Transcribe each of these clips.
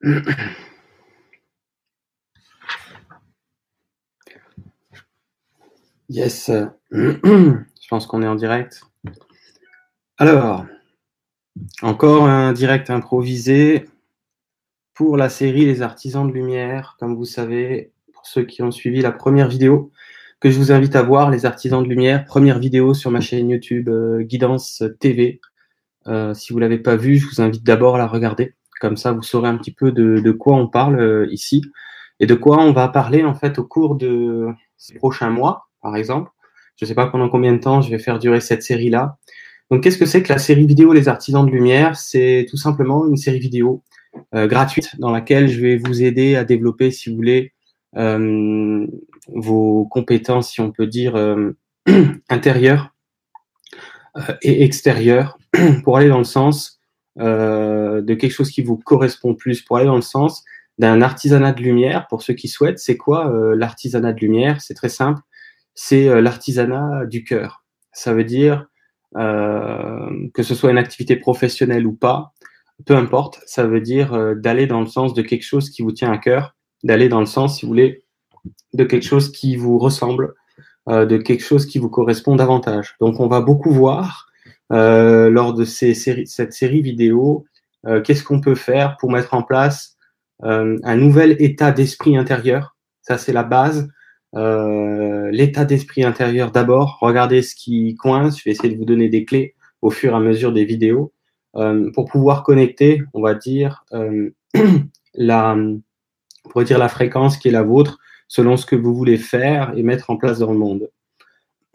Yes, je pense qu'on est en direct. Alors, encore un direct improvisé pour la série Les Artisans de Lumière. Comme vous savez, pour ceux qui ont suivi la première vidéo, que je vous invite à voir, Les Artisans de Lumière, première vidéo sur ma chaîne YouTube euh, Guidance TV. Euh, si vous l'avez pas vue, je vous invite d'abord à la regarder. Comme ça, vous saurez un petit peu de, quoi on parle euh, ici et de quoi on va parler en fait au cours de ces prochains mois par exemple. Je ne sais pas pendant combien de temps je vais faire durer cette série-là. Donc, qu'est-ce que c'est que la série vidéo Les Artisans de Lumière? C'est tout simplement une série vidéo euh, gratuite dans laquelle je vais vous aider à développer, si vous voulez, euh, vos compétences, si on peut dire, intérieures et extérieures pour aller dans le sens euh, de quelque chose qui vous correspond plus, pour aller dans le sens d'un artisanat de lumière. Pour ceux qui souhaitent, c'est quoi l'artisanat de lumière? C'est très simple c'est euh, l'artisanat du cœur. Ça veut dire euh, que ce soit une activité professionnelle ou pas, peu importe, ça veut dire euh, d'aller dans le sens de quelque chose qui vous tient à cœur, d'aller dans le sens, si vous voulez, de quelque chose qui vous ressemble, de quelque chose qui vous correspond davantage. Donc on va beaucoup voir lors de cette série vidéo qu'est-ce qu'on peut faire pour mettre en place un nouvel état d'esprit intérieur? Ça c'est la base euh, l'état d'esprit intérieur d'abord, regardez ce qui coince, je vais essayer de vous donner des clés au fur et à mesure des vidéos euh, pour pouvoir connecter, on va dire, euh, la, pour dire la fréquence qui est la vôtre selon ce que vous voulez faire et mettre en place dans le monde.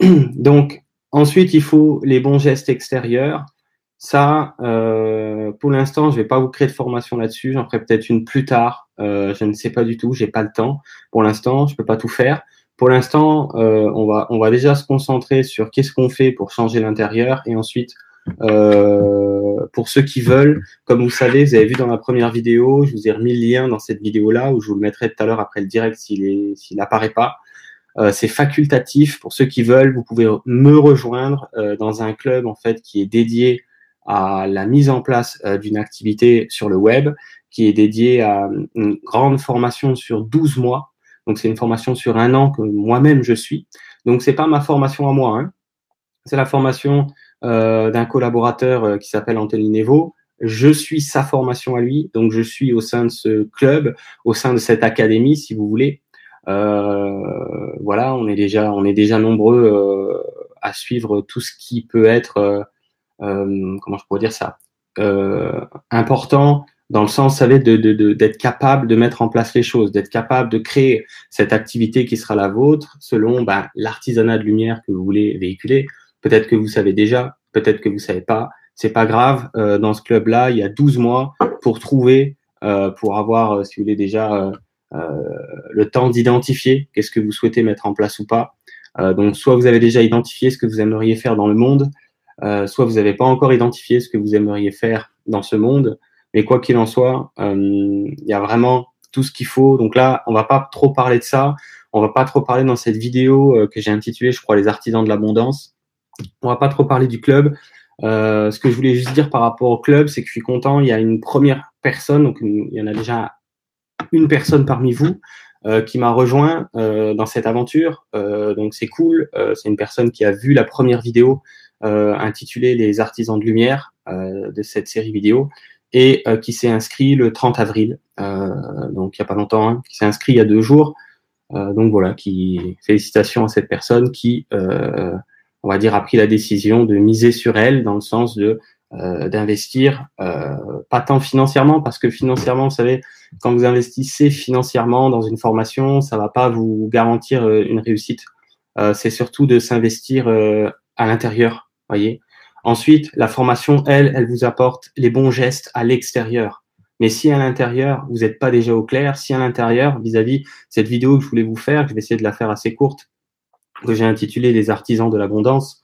Donc, ensuite, il faut les bons gestes extérieurs. Ça, euh, pour l'instant, je vais pas vous créer de formation là-dessus. J'en ferai peut-être une plus tard. Euh, je ne sais pas du tout. J'ai pas le temps. Pour l'instant, je peux pas tout faire. Pour l'instant, euh, on va déjà se concentrer sur qu'est-ce qu'on fait pour changer l'intérieur et ensuite pour ceux qui veulent, comme vous savez, vous avez vu dans la première vidéo, je vous ai remis le lien dans cette vidéo-là où je vous le mettrai tout à l'heure après le direct s'il est s'il apparaît pas. Euh, c'est facultatif pour ceux qui veulent. Vous pouvez me rejoindre euh, dans un club en fait qui est dédié à la mise en place euh, d'une activité sur le web qui est dédiée à une grande formation sur 12 mois. Donc c'est une formation sur un an que moi-même je suis. Donc c'est pas ma formation à moi, hein. c'est la formation euh, d'un collaborateur euh, qui s'appelle Anthony Nevo. Je suis sa formation à lui, donc je suis au sein de ce club, au sein de cette académie, si vous voulez. Euh, voilà, on est déjà, on est déjà nombreux euh, à suivre tout ce qui peut être euh, comment je pourrais dire ça, important dans le sens, vous savez, de, de, d'être capable de mettre en place les choses, d'être capable de créer cette activité qui sera la vôtre selon ben, l'artisanat de lumière que vous voulez véhiculer. Peut-être que vous savez déjà, peut-être que vous savez pas. C'est pas grave. Euh, dans ce club-là, il y a 12 mois pour trouver, euh, pour avoir, si vous voulez déjà, le temps d'identifier qu'est-ce que vous souhaitez mettre en place ou pas. donc, soit vous avez déjà identifié ce que vous aimeriez faire dans le monde, euh, soit vous n'avez pas encore identifié ce que vous aimeriez faire dans ce monde, mais quoi qu'il en soit, euh, il y a vraiment tout ce qu'il faut. Donc là, on va pas trop parler de ça. On va pas trop parler dans cette vidéo euh, que j'ai intitulée, je crois, les artisans de l'abondance. On va pas trop parler du club. Euh, ce que je voulais juste dire par rapport au club, c'est que je suis content. Il y a une première personne, donc il y en a déjà une personne parmi vous euh, qui m'a rejoint euh, dans cette aventure. Euh, donc c'est cool. c'est une personne qui a vu la première vidéo euh, intitulé Les artisans de lumière de cette série vidéo et qui s'est inscrit le 30 avril, donc il n'y a pas longtemps, hein, qui s'est inscrit il y a deux jours. donc voilà, félicitations à cette personne qui, on va dire, a pris la décision de miser sur elle dans le sens de d'investir, pas tant financièrement, parce que financièrement, vous savez, quand vous investissez financièrement dans une formation, ça va pas vous garantir une réussite. c'est surtout de s'investir à l'intérieur, voyez. Ensuite, la formation, elle, elle vous apporte les bons gestes à l'extérieur. Mais si à l'intérieur, vous n'êtes pas déjà au clair, si à l'intérieur, vis-à-vis cette vidéo que je voulais vous faire, je vais essayer de la faire assez courte, que j'ai intitulée Les artisans de l'abondance.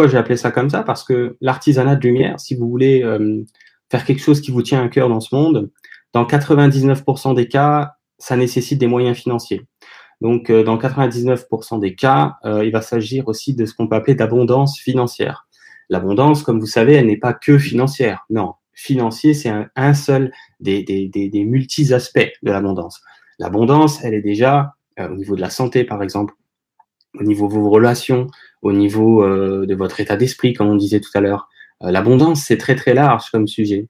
Pourquoi j'ai appelé ça comme ça? Parce que l'artisanat de lumière, si vous voulez euh, faire quelque chose qui vous tient à cœur dans ce monde, dans 99% des cas, ça nécessite des moyens financiers. Donc, euh, dans 99% des cas, euh, il va s'agir aussi de ce qu'on peut appeler d'abondance financière. L'abondance, comme vous savez, elle n'est pas que financière. Non, financier, c'est un, seul des, des, des, multi-aspects de l'abondance. L'abondance, elle est déjà au niveau de la santé, par exemple, au niveau de vos relations, au niveau de votre état d'esprit, comme on disait tout à l'heure. L'abondance, c'est très très large comme sujet.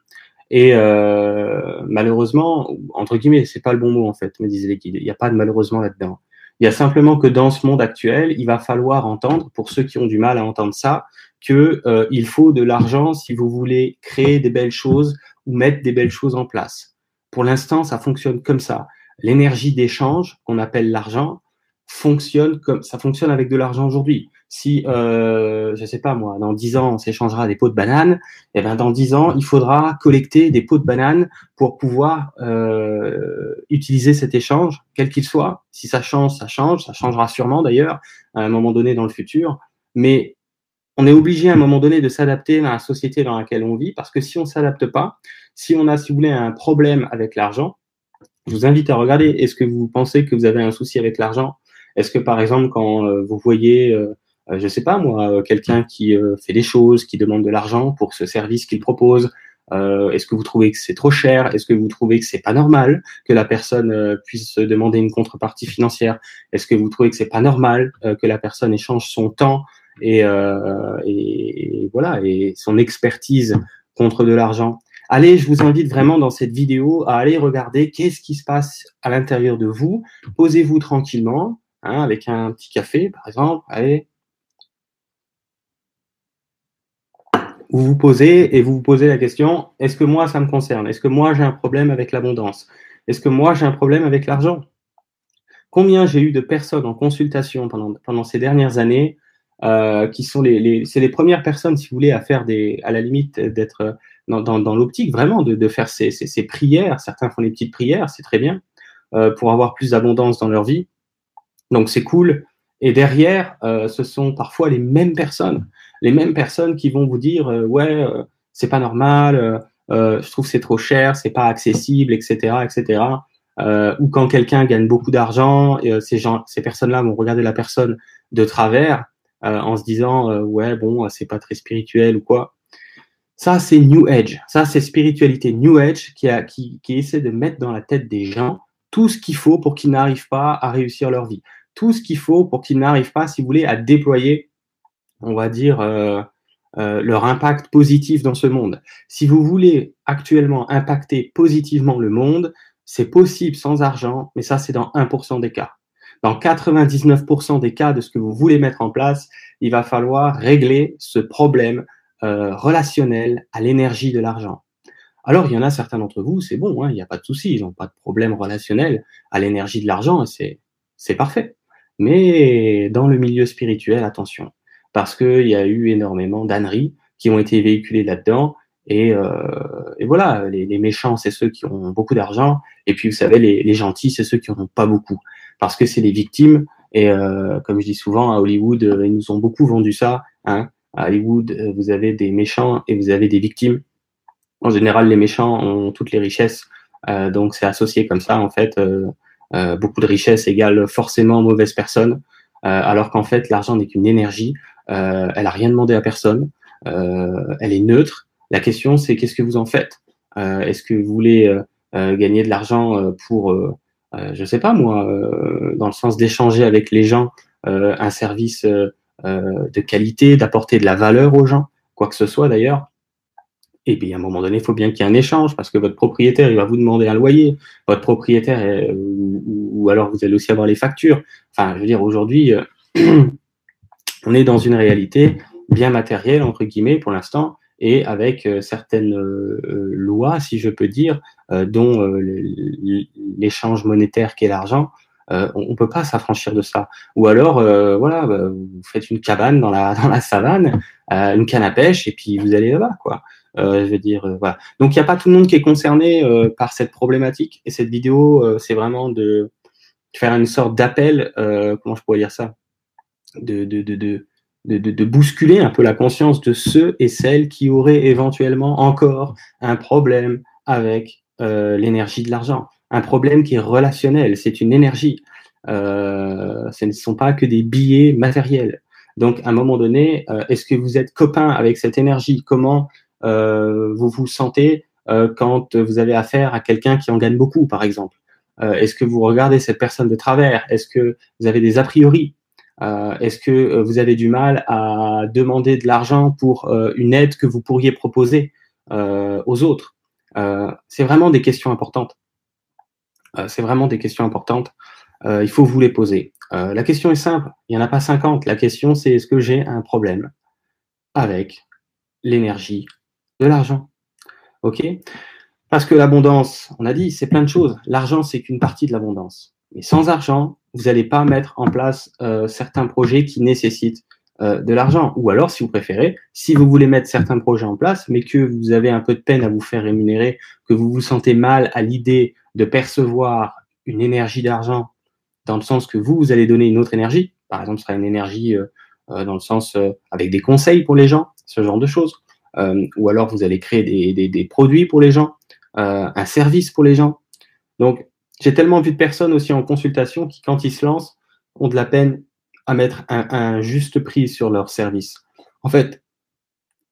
Et euh, malheureusement, entre guillemets, c'est pas le bon mot en fait, me disait l'équipe. Il n'y a pas de malheureusement là-dedans. Il y a simplement que dans ce monde actuel, il va falloir entendre, pour ceux qui ont du mal à entendre ça, que euh, il faut de l'argent si vous voulez créer des belles choses ou mettre des belles choses en place. Pour l'instant, ça fonctionne comme ça. L'énergie d'échange, qu'on appelle l'argent, fonctionne comme ça fonctionne avec de l'argent aujourd'hui si, euh, je sais pas moi, dans dix ans, on s'échangera des pots de bananes, et eh ben dans dix ans, il faudra collecter des pots de bananes pour pouvoir euh, utiliser cet échange, quel qu'il soit. Si ça change, ça change, ça changera sûrement d'ailleurs à un moment donné dans le futur. Mais on est obligé à un moment donné de s'adapter à la société dans laquelle on vit, parce que si on s'adapte pas, si on a, si vous voulez, un problème avec l'argent, je vous invite à regarder, est-ce que vous pensez que vous avez un souci avec l'argent? Est-ce que par exemple, quand euh, vous voyez euh, euh, je sais pas moi, quelqu'un qui fait des choses, qui demande de l'argent pour ce service qu'il propose. Est-ce que vous trouvez que c'est trop cher? Est-ce que vous trouvez que c'est pas normal que la personne puisse demander une contrepartie financière? Est-ce que vous trouvez que c'est pas normal que la personne échange son temps et, et son expertise contre de l'argent? Allez, je vous invite vraiment dans cette vidéo à aller regarder qu'est-ce qui se passe à l'intérieur de vous. Posez-vous tranquillement, hein, avec un petit café, par exemple. Vous vous posez et vous vous posez la question, est-ce que moi ça me concerne? Est-ce que moi j'ai un problème avec l'abondance? Est-ce que moi j'ai un problème avec l'argent? Combien j'ai eu de personnes en consultation pendant, ces dernières années euh, qui sont les, premières personnes, si vous voulez, à faire des, à la limite d'être dans, l'optique vraiment de, faire ces, prières. Certains font des petites prières, c'est très bien euh, pour avoir plus d'abondance dans leur vie. Donc c'est cool. Et derrière, euh, ce sont parfois les mêmes personnes les mêmes personnes qui vont vous dire euh, ouais euh, c'est pas normal, je trouve c'est trop cher, c'est pas accessible, etc., etc. ou quand quelqu'un gagne beaucoup d'argent, ces personnes-là vont regarder la personne de travers en se disant ouais bon c'est pas très spirituel ou quoi. Ça, c'est New Age. Ça, c'est spiritualité New Age qui, qui essaie de mettre dans la tête des gens tout ce qu'il faut pour qu'ils n'arrivent pas à réussir leur vie. Tout ce qu'il faut pour qu'ils n'arrivent pas, si vous voulez, à déployer on va dire, euh, euh, leur impact positif dans ce monde. Si vous voulez actuellement impacter positivement le monde, c'est possible sans argent, mais ça, c'est dans 1% des cas. Dans 99% des cas de ce que vous voulez mettre en place, il va falloir régler ce problème euh, relationnel à l'énergie de l'argent. Alors, il y en a certains d'entre vous, c'est bon, hein, il n'y a pas de souci, ils n'ont pas de problème relationnel à l'énergie de l'argent, c'est parfait. Mais dans le milieu spirituel, attention, parce qu'il y a eu énormément d'âneries qui ont été véhiculées là-dedans. Et, euh, et, voilà, les, méchants, c'est ceux qui ont beaucoup d'argent, et puis vous savez, les, gentils, c'est ceux qui n'en ont pas beaucoup, parce que c'est les victimes. Et euh, comme je dis souvent, à Hollywood, euh, ils nous ont beaucoup vendu ça. Hein. À Hollywood, euh, vous avez des méchants et vous avez des victimes. En général, les méchants ont toutes les richesses, euh, donc c'est associé comme ça. En fait, euh, beaucoup de richesses égale forcément mauvaise personne, alors qu'en fait, l'argent n'est qu'une énergie. Euh, elle a rien demandé à personne. Euh, elle est neutre. La question, c'est qu'est-ce que vous en faites? Euh, Est-ce que vous voulez gagner de l'argent pour, je sais pas moi, dans le sens d'échanger avec les gens un service de qualité, d'apporter de la valeur aux gens, quoi que ce soit d'ailleurs. Et puis à un moment donné, il faut bien qu'il y ait un échange parce que votre propriétaire, il va vous demander un loyer. Votre propriétaire, ou, alors vous allez aussi avoir les factures. Enfin, je veux dire, aujourd'hui, on est dans une réalité bien matérielle, entre guillemets, pour l'instant, et avec euh, certaines euh, euh, lois, si je peux dire, dont l'échange monétaire qui est l'argent, on ne peut pas s'affranchir de ça. Ou alors, voilà, bah, vous faites une cabane dans la, dans la savane, une canne à pêche, et puis vous allez là-bas, quoi. Je veux dire, voilà. Donc, il n'y a pas tout le monde qui est concerné par cette problématique. Et cette vidéo, c'est vraiment de faire une sorte d'appel, comment je pourrais dire ça? De, de, de, de, bousculer un peu la conscience de ceux et celles qui auraient éventuellement encore un problème avec euh, l'énergie de l'argent. Un problème qui est relationnel, c'est une énergie. Euh, ce ne sont pas que des billets matériels. Donc, à un moment donné, euh, est-ce que vous êtes copain avec cette énergie? Comment vous vous sentez quand vous avez affaire à quelqu'un qui en gagne beaucoup, par exemple Est-ce que vous regardez cette personne de travers? Est-ce que vous avez des a priori? Est-ce que vous avez du mal à demander de l'argent pour une aide que vous pourriez proposer aux autres? C'est vraiment des questions importantes. c'est vraiment des questions importantes. il faut vous les poser. Euh, la question est simple, il n'y en a pas 50. La question, c'est est-ce que j'ai un problème avec l'énergie de l'argent OK? Parce que l'abondance, on a dit, c'est plein de choses. L'argent, c'est qu'une partie de l'abondance. Mais sans argent, vous n'allez pas mettre en place euh, certains projets qui nécessitent euh, de l'argent. Ou alors, si vous préférez, si vous voulez mettre certains projets en place, mais que vous avez un peu de peine à vous faire rémunérer, que vous vous sentez mal à l'idée de percevoir une énergie d'argent dans le sens que vous, vous allez donner une autre énergie. Par exemple, ce sera une énergie euh, dans le sens avec des conseils pour les gens, ce genre de choses. Ou alors, vous allez créer des, des, produits pour les gens, un service pour les gens. Donc, j'ai tellement vu de personnes aussi en consultation qui, quand ils se lancent, ont de la peine à mettre un, un juste prix sur leur service. En fait,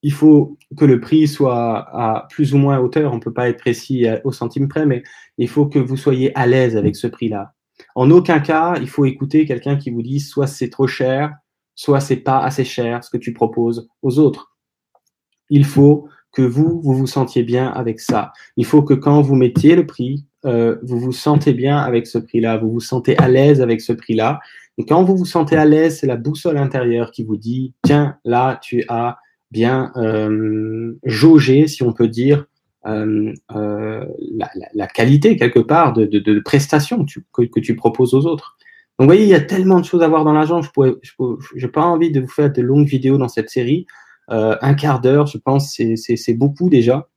il faut que le prix soit à plus ou moins hauteur. On ne peut pas être précis au centime près, mais il faut que vous soyez à l'aise avec ce prix-là. En aucun cas, il faut écouter quelqu'un qui vous dit soit c'est trop cher, soit c'est pas assez cher ce que tu proposes aux autres. Il faut que vous, vous vous sentiez bien avec ça. Il faut que quand vous mettiez le prix, euh, vous vous sentez bien avec ce prix-là, vous vous sentez à l'aise avec ce prix-là. Et quand vous vous sentez à l'aise, c'est la boussole intérieure qui vous dit, tiens, là, tu as bien euh, jaugé, si on peut dire, euh, la, qualité quelque part de, de, de prestations que, tu proposes aux autres. Donc, vous voyez, il y a tellement de choses à voir dans l'argent. Je n'ai pas envie de vous faire de longues vidéos dans cette série. Euh, un quart d'heure, je pense, c'est beaucoup déjà.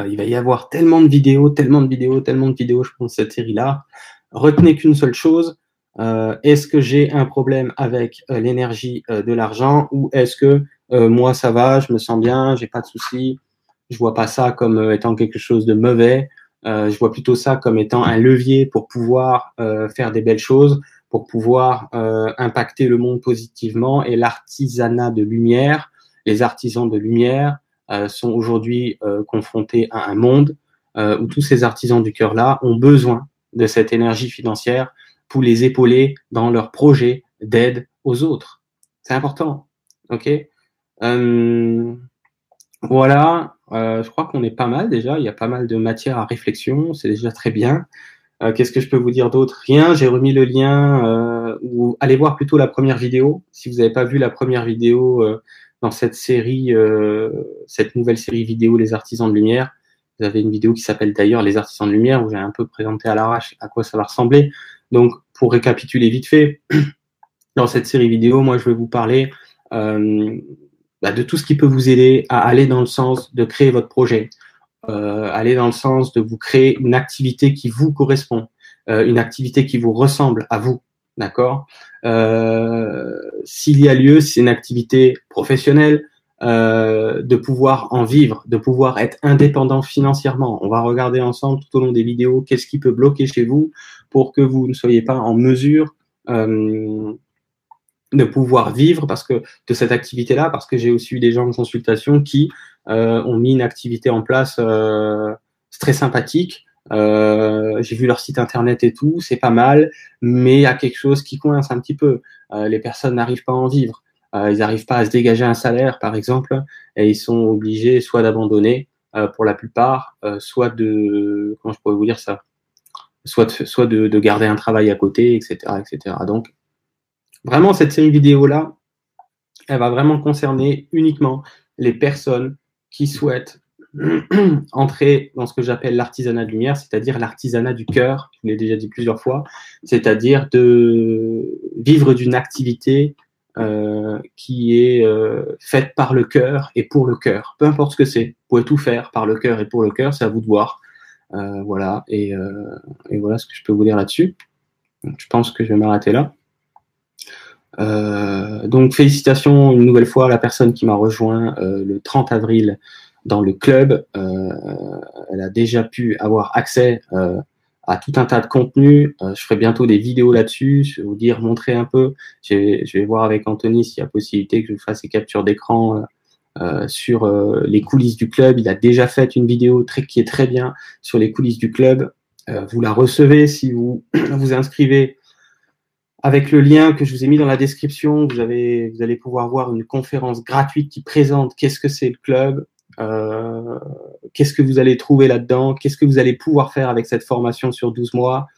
Euh, il va y avoir tellement de vidéos, tellement de vidéos, tellement de vidéos, je pense, cette série-là. Retenez qu'une seule chose. Euh, est-ce que j'ai un problème avec l'énergie de l'argent ou est-ce que moi ça va, je me sens bien, j'ai pas de soucis, je vois pas ça comme euh, étant quelque chose de mauvais. Euh, je vois plutôt ça comme étant un levier pour pouvoir euh, faire des belles choses, pour pouvoir impacter le monde positivement. Et l'artisanat de lumière, les artisans de lumière sont aujourd'hui confrontés à un monde où tous ces artisans du cœur-là ont besoin de cette énergie financière pour les épauler dans leurs projets d'aide aux autres. C'est important. OK? Voilà. Euh, je crois qu'on est pas mal déjà. Il y a pas mal de matière à réflexion. C'est déjà très bien. Euh, Qu'est-ce que je peux vous dire d'autre? Rien. J'ai remis le lien. Euh, ou allez voir plutôt la première vidéo. Si vous n'avez pas vu la première vidéo euh, dans cette série, euh, cette nouvelle série vidéo Les Artisans de Lumière, vous avez une vidéo qui s'appelle d'ailleurs Les Artisans de Lumière où j'ai un peu présenté à l'arrache à quoi ça va ressembler. Donc, pour récapituler vite fait, dans cette série vidéo, moi, je vais vous parler euh, bah, de tout ce qui peut vous aider à aller dans le sens de créer votre projet, euh, aller dans le sens de vous créer une activité qui vous correspond, euh, une activité qui vous ressemble à vous, d'accord? Euh, S'il y a lieu, c'est une activité professionnelle, euh, de pouvoir en vivre, de pouvoir être indépendant financièrement. On va regarder ensemble tout au long des vidéos qu'est-ce qui peut bloquer chez vous pour que vous ne soyez pas en mesure euh, de pouvoir vivre parce que de cette activité-là, parce que j'ai aussi eu des gens en consultation qui ont mis une activité en place très sympathique. Euh, j'ai vu leur site internet et tout, c'est pas mal, mais il y a quelque chose qui coince un petit peu. Euh, les personnes n'arrivent pas à en vivre. Euh, ils n'arrivent pas à se dégager un salaire, par exemple, et ils sont obligés soit d'abandonner pour la plupart, soit de comment je pourrais vous dire ça, soit de, soit de, de garder un travail à côté, etc., etc. Donc Vraiment, cette série vidéo-là, elle va vraiment concerner uniquement les personnes qui souhaitent entrer dans ce que j'appelle l'artisanat de lumière, c'est-à-dire l'artisanat du cœur, je l'ai déjà dit plusieurs fois, c'est-à-dire de vivre d'une activité euh, qui est euh, faite par le cœur et pour le cœur. Peu importe ce que c'est, vous pouvez tout faire par le cœur et pour le cœur, c'est à vous de voir. Euh, voilà, et, et, voilà ce que je peux vous dire là-dessus. Je pense que je vais m'arrêter là. Donc félicitations une nouvelle fois à la personne qui m'a rejoint le 30 avril dans le club. Euh, elle a déjà pu avoir accès euh, à tout un tas de contenus. Euh, je ferai bientôt des vidéos là-dessus, je vais vous dire, montrer un peu. Je vais, je vais voir avec Anthony s'il y a possibilité que je fasse des captures d'écran sur les coulisses du club. Il a déjà fait une vidéo très, qui est très bien sur les coulisses du club. vous la recevez si vous vous inscrivez avec le lien que je vous ai mis dans la description. Vous, avez, vous allez pouvoir voir une conférence gratuite qui présente qu'est-ce que c'est le club, euh, qu'est-ce que vous allez trouver là-dedans, qu'est-ce que vous allez pouvoir faire avec cette formation sur 12 mois,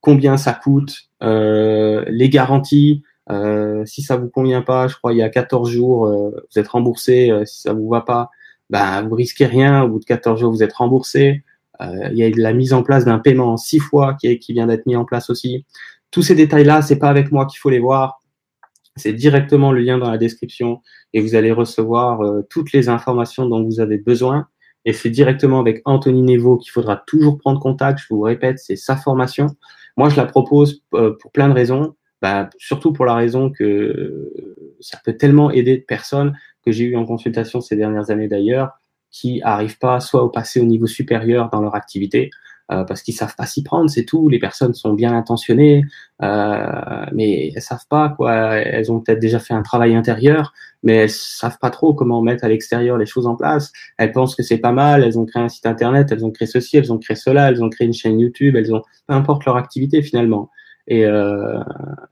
combien ça coûte, euh, les garanties? Euh, si ça vous convient pas, je crois il y a 14 jours, euh, vous êtes remboursé. Si ça vous va pas, ben vous risquez rien. Au bout de 14 jours, vous êtes remboursé. il y a la mise en place d'un paiement en 6 fois qui, qui vient d'être mis en place aussi. Tous ces détails-là, c'est pas avec moi qu'il faut les voir. C'est directement le lien dans la description et vous allez recevoir euh, toutes les informations dont vous avez besoin. Et c'est directement avec Anthony Nevo qu'il faudra toujours prendre contact. Je vous répète, c'est sa formation. Moi, je la propose euh, pour plein de raisons. Bah, surtout pour la raison que ça peut tellement aider de personnes que j'ai eu en consultation ces dernières années d'ailleurs, qui n'arrivent pas soit au passer au niveau supérieur dans leur activité, euh, parce qu'ils savent pas s'y prendre, c'est tout. Les personnes sont bien intentionnées, euh, mais elles savent pas quoi. Elles ont peut-être déjà fait un travail intérieur, mais elles savent pas trop comment mettre à l'extérieur les choses en place. Elles pensent que c'est pas mal. Elles ont créé un site internet, elles ont créé ceci, elles ont créé cela, elles ont créé une chaîne YouTube, elles ont peu importe leur activité finalement. Et euh,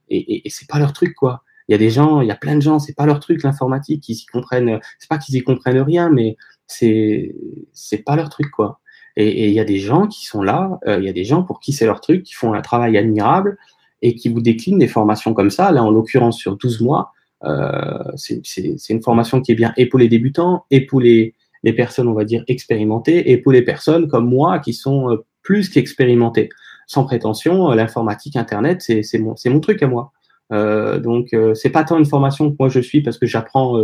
et, et, c'est pas leur truc quoi. Il y a des gens, il y a plein de gens, c'est pas leur truc l'informatique, ils y comprennent. C'est pas qu'ils y comprennent rien, mais c'est c'est pas leur truc quoi. Et il y a des gens qui sont là, euh, il y a des gens pour qui c'est leur truc, qui font un travail admirable et qui vous déclinent des formations comme ça. Là, en l'occurrence, sur 12 mois, euh, c'est une formation qui est bien et les débutants, et les, personnes, on va dire, expérimentées, et pour les personnes comme moi qui sont euh, plus qu'expérimentées. Sans prétention, euh, l'informatique, Internet, c'est mon, mon truc à moi. Euh, donc, c'est pas tant une formation que moi je suis parce que j'apprends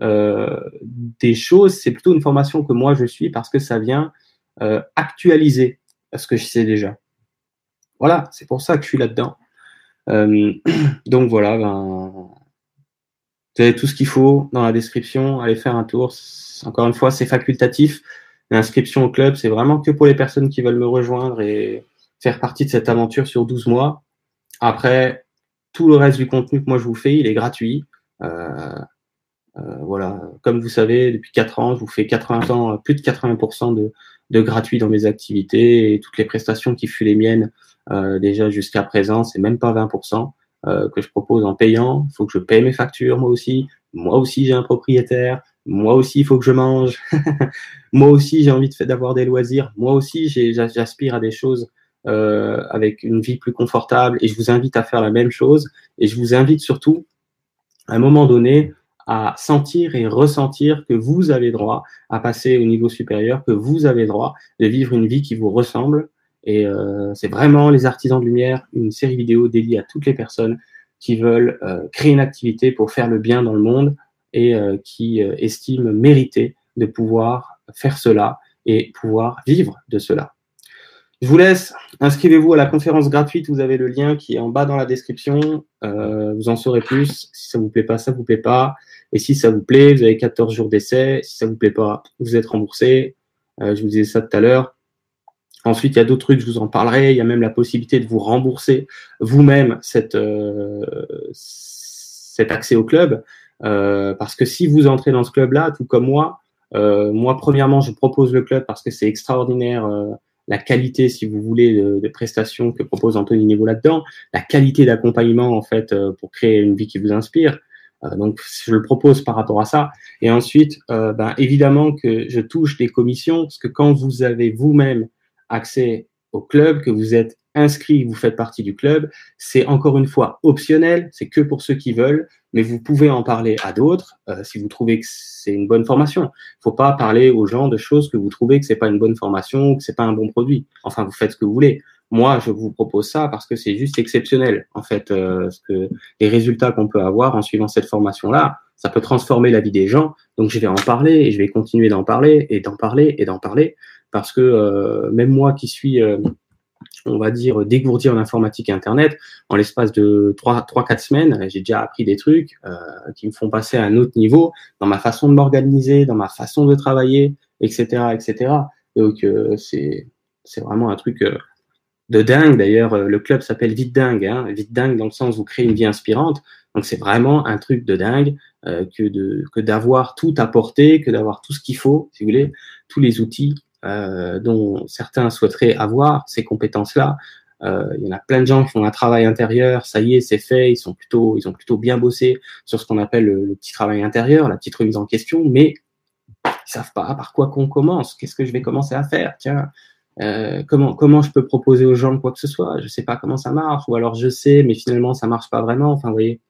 des choses, c'est plutôt une formation que moi je suis parce que ça vient euh, actualiser ce que je sais déjà. Voilà, c'est pour ça que je suis là-dedans. Euh, donc voilà, ben, vous avez tout ce qu'il faut dans la description. Allez faire un tour. Encore une fois, c'est facultatif. L'inscription au club, c'est vraiment que pour les personnes qui veulent me rejoindre et faire partie de cette aventure sur 12 mois. Après, tout le reste du contenu que moi je vous fais, il est gratuit. Euh, euh, voilà, comme vous savez, depuis 4 ans, je vous fais 80 ans, plus de 80% de, de gratuit dans mes activités et toutes les prestations qui furent les miennes euh, déjà jusqu'à présent, c'est même pas 20% euh, que je propose en payant. Faut que je paye mes factures moi aussi. Moi aussi j'ai un propriétaire. Moi aussi faut que je mange. moi aussi j'ai envie d'avoir des loisirs. Moi aussi j'aspire à des choses euh, avec une vie plus confortable et je vous invite à faire la même chose. Et je vous invite surtout à un moment donné à sentir et ressentir que vous avez droit à passer au niveau supérieur, que vous avez droit de vivre une vie qui vous ressemble. Et euh, c'est vraiment les artisans de lumière, une série vidéo dédiée à toutes les personnes qui veulent euh, créer une activité pour faire le bien dans le monde et euh, qui estiment mériter de pouvoir faire cela et pouvoir vivre de cela. Je vous laisse. Inscrivez-vous à la conférence gratuite. Vous avez le lien qui est en bas dans la description. Vous en saurez plus. Si ça vous plaît pas, ça vous plaît pas. Et si ça vous plaît, vous avez 14 jours d'essai. Si ça vous plaît pas, vous êtes remboursé. Euh, je vous disais ça tout à l'heure. Ensuite, il y a d'autres trucs, je vous en parlerai. Il y a même la possibilité de vous rembourser vous-même cette, euh, cet accès au club. Euh, parce que si vous entrez dans ce club-là, tout comme moi, euh, moi, premièrement, je propose le club parce que c'est extraordinaire euh, la qualité, si vous voulez, de, prestations que propose Anthony Niveau là-dedans, la qualité d'accompagnement, en fait, euh, pour créer une vie qui vous inspire. Euh, donc, je le propose par rapport à ça. Et ensuite, euh, ben, évidemment que je touche des commissions, parce que quand vous avez vous-même accès au club, que vous êtes inscrit, vous faites partie du club. C'est encore une fois optionnel, c'est que pour ceux qui veulent, mais vous pouvez en parler à d'autres euh, si vous trouvez que c'est une bonne formation. Il faut pas parler aux gens de choses que vous trouvez que c'est pas une bonne formation, que c'est pas un bon produit. Enfin, vous faites ce que vous voulez. Moi, je vous propose ça parce que c'est juste exceptionnel. En fait, euh, ce que les résultats qu'on peut avoir en suivant cette formation-là, ça peut transformer la vie des gens. Donc, je vais en parler et je vais continuer d'en parler et d'en parler et d'en parler parce que euh, même moi qui suis on va dire, dégourdir l'informatique Internet. En l'espace de 3-4 semaines, j'ai déjà appris des trucs euh, qui me font passer à un autre niveau dans ma façon de m'organiser, dans ma façon de travailler, etc. etc. Donc, euh, c'est vraiment un truc euh, de dingue. D'ailleurs, le club s'appelle Vite Dingue. Hein. Vite Dingue dans le sens où vous créez une vie inspirante. Donc c'est vraiment un truc de dingue euh, que de que d'avoir tout à portée, que d'avoir tout ce qu'il faut, si vous voulez, tous les outils euh, dont certains souhaiteraient avoir ces compétences-là. Euh, il y en a plein de gens qui font un travail intérieur, ça y est, c'est fait, ils sont plutôt, ils ont plutôt bien bossé sur ce qu'on appelle le, petit travail intérieur, la petite remise en question, mais ils savent pas par quoi qu'on commence. Qu'est-ce que je vais commencer à faire? Tiens, euh, comment comment je peux proposer aux gens quoi que ce soit? Je sais pas comment ça marche, ou alors je sais, mais finalement ça marche pas vraiment. Enfin, vous voyez,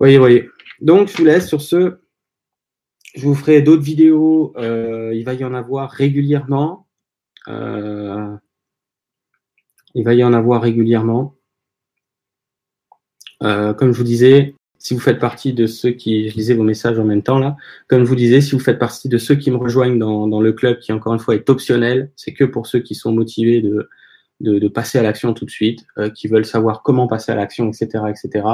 voyez, voyez. Donc je vous laisse sur ce. Je vous ferai d'autres vidéos. Euh, il va y en avoir régulièrement. Euh, il va y en avoir régulièrement. Comme je vous disais, si vous faites partie de ceux qui, je lisais vos messages en même temps là, comme je vous disais, si vous faites partie de ceux qui me rejoignent dans, dans le club, qui encore une fois est optionnel, c'est que pour ceux qui sont motivés de, de, de passer à l'action tout de suite, euh, qui veulent savoir comment passer à l'action, etc., etc.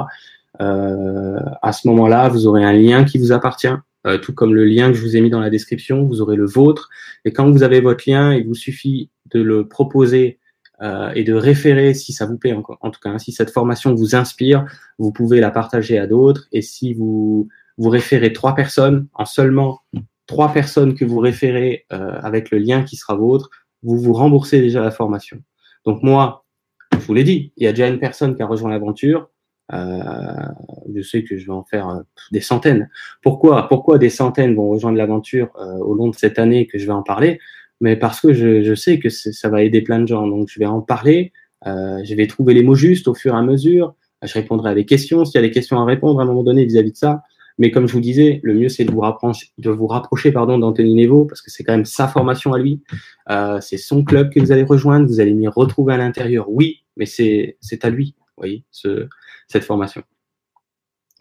Euh, à ce moment-là, vous aurez un lien qui vous appartient, euh, tout comme le lien que je vous ai mis dans la description, vous aurez le vôtre. Et quand vous avez votre lien, il vous suffit de le proposer euh, et de référer si ça vous plaît en, tout cas, hein, si cette formation vous inspire, vous pouvez la partager à d'autres. Et si vous vous référez trois personnes, en seulement trois personnes que vous référez euh, avec le lien qui sera vôtre, vous vous remboursez déjà la formation. Donc moi, je vous l'ai dit, il y a déjà une personne qui a rejoint l'aventure. Euh, je sais que je vais en faire euh, des centaines. Pourquoi Pourquoi des centaines vont rejoindre l'aventure euh, au long de cette année que je vais en parler? Mais parce que je, je sais que ça va aider plein de gens. Donc, je vais en parler, euh, je vais trouver les mots justes au fur et à mesure. Je répondrai à des questions s'il y a des questions à répondre à un moment donné vis-à-vis de ça. Mais comme je vous disais, le mieux c'est de vous rapprocher, de vous rapprocher pardon d'Anthony Nevo parce que c'est quand même sa formation à lui. Euh, c'est son club que vous allez rejoindre. Vous allez m'y retrouver à l'intérieur, oui, mais c'est c'est à lui, vous voyez, ce, cette formation.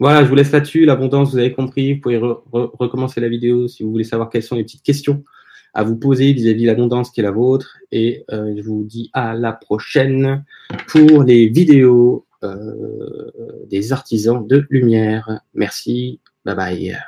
Voilà, je vous laisse là-dessus. L'abondance, vous avez compris. Vous pouvez re, recommencer la vidéo si vous voulez savoir quelles sont les petites questions à vous poser vis-à-vis de l'abondance qui est la vôtre. Et euh, je vous dis à la prochaine pour les vidéos euh, des artisans de lumière. Merci. Bye bye.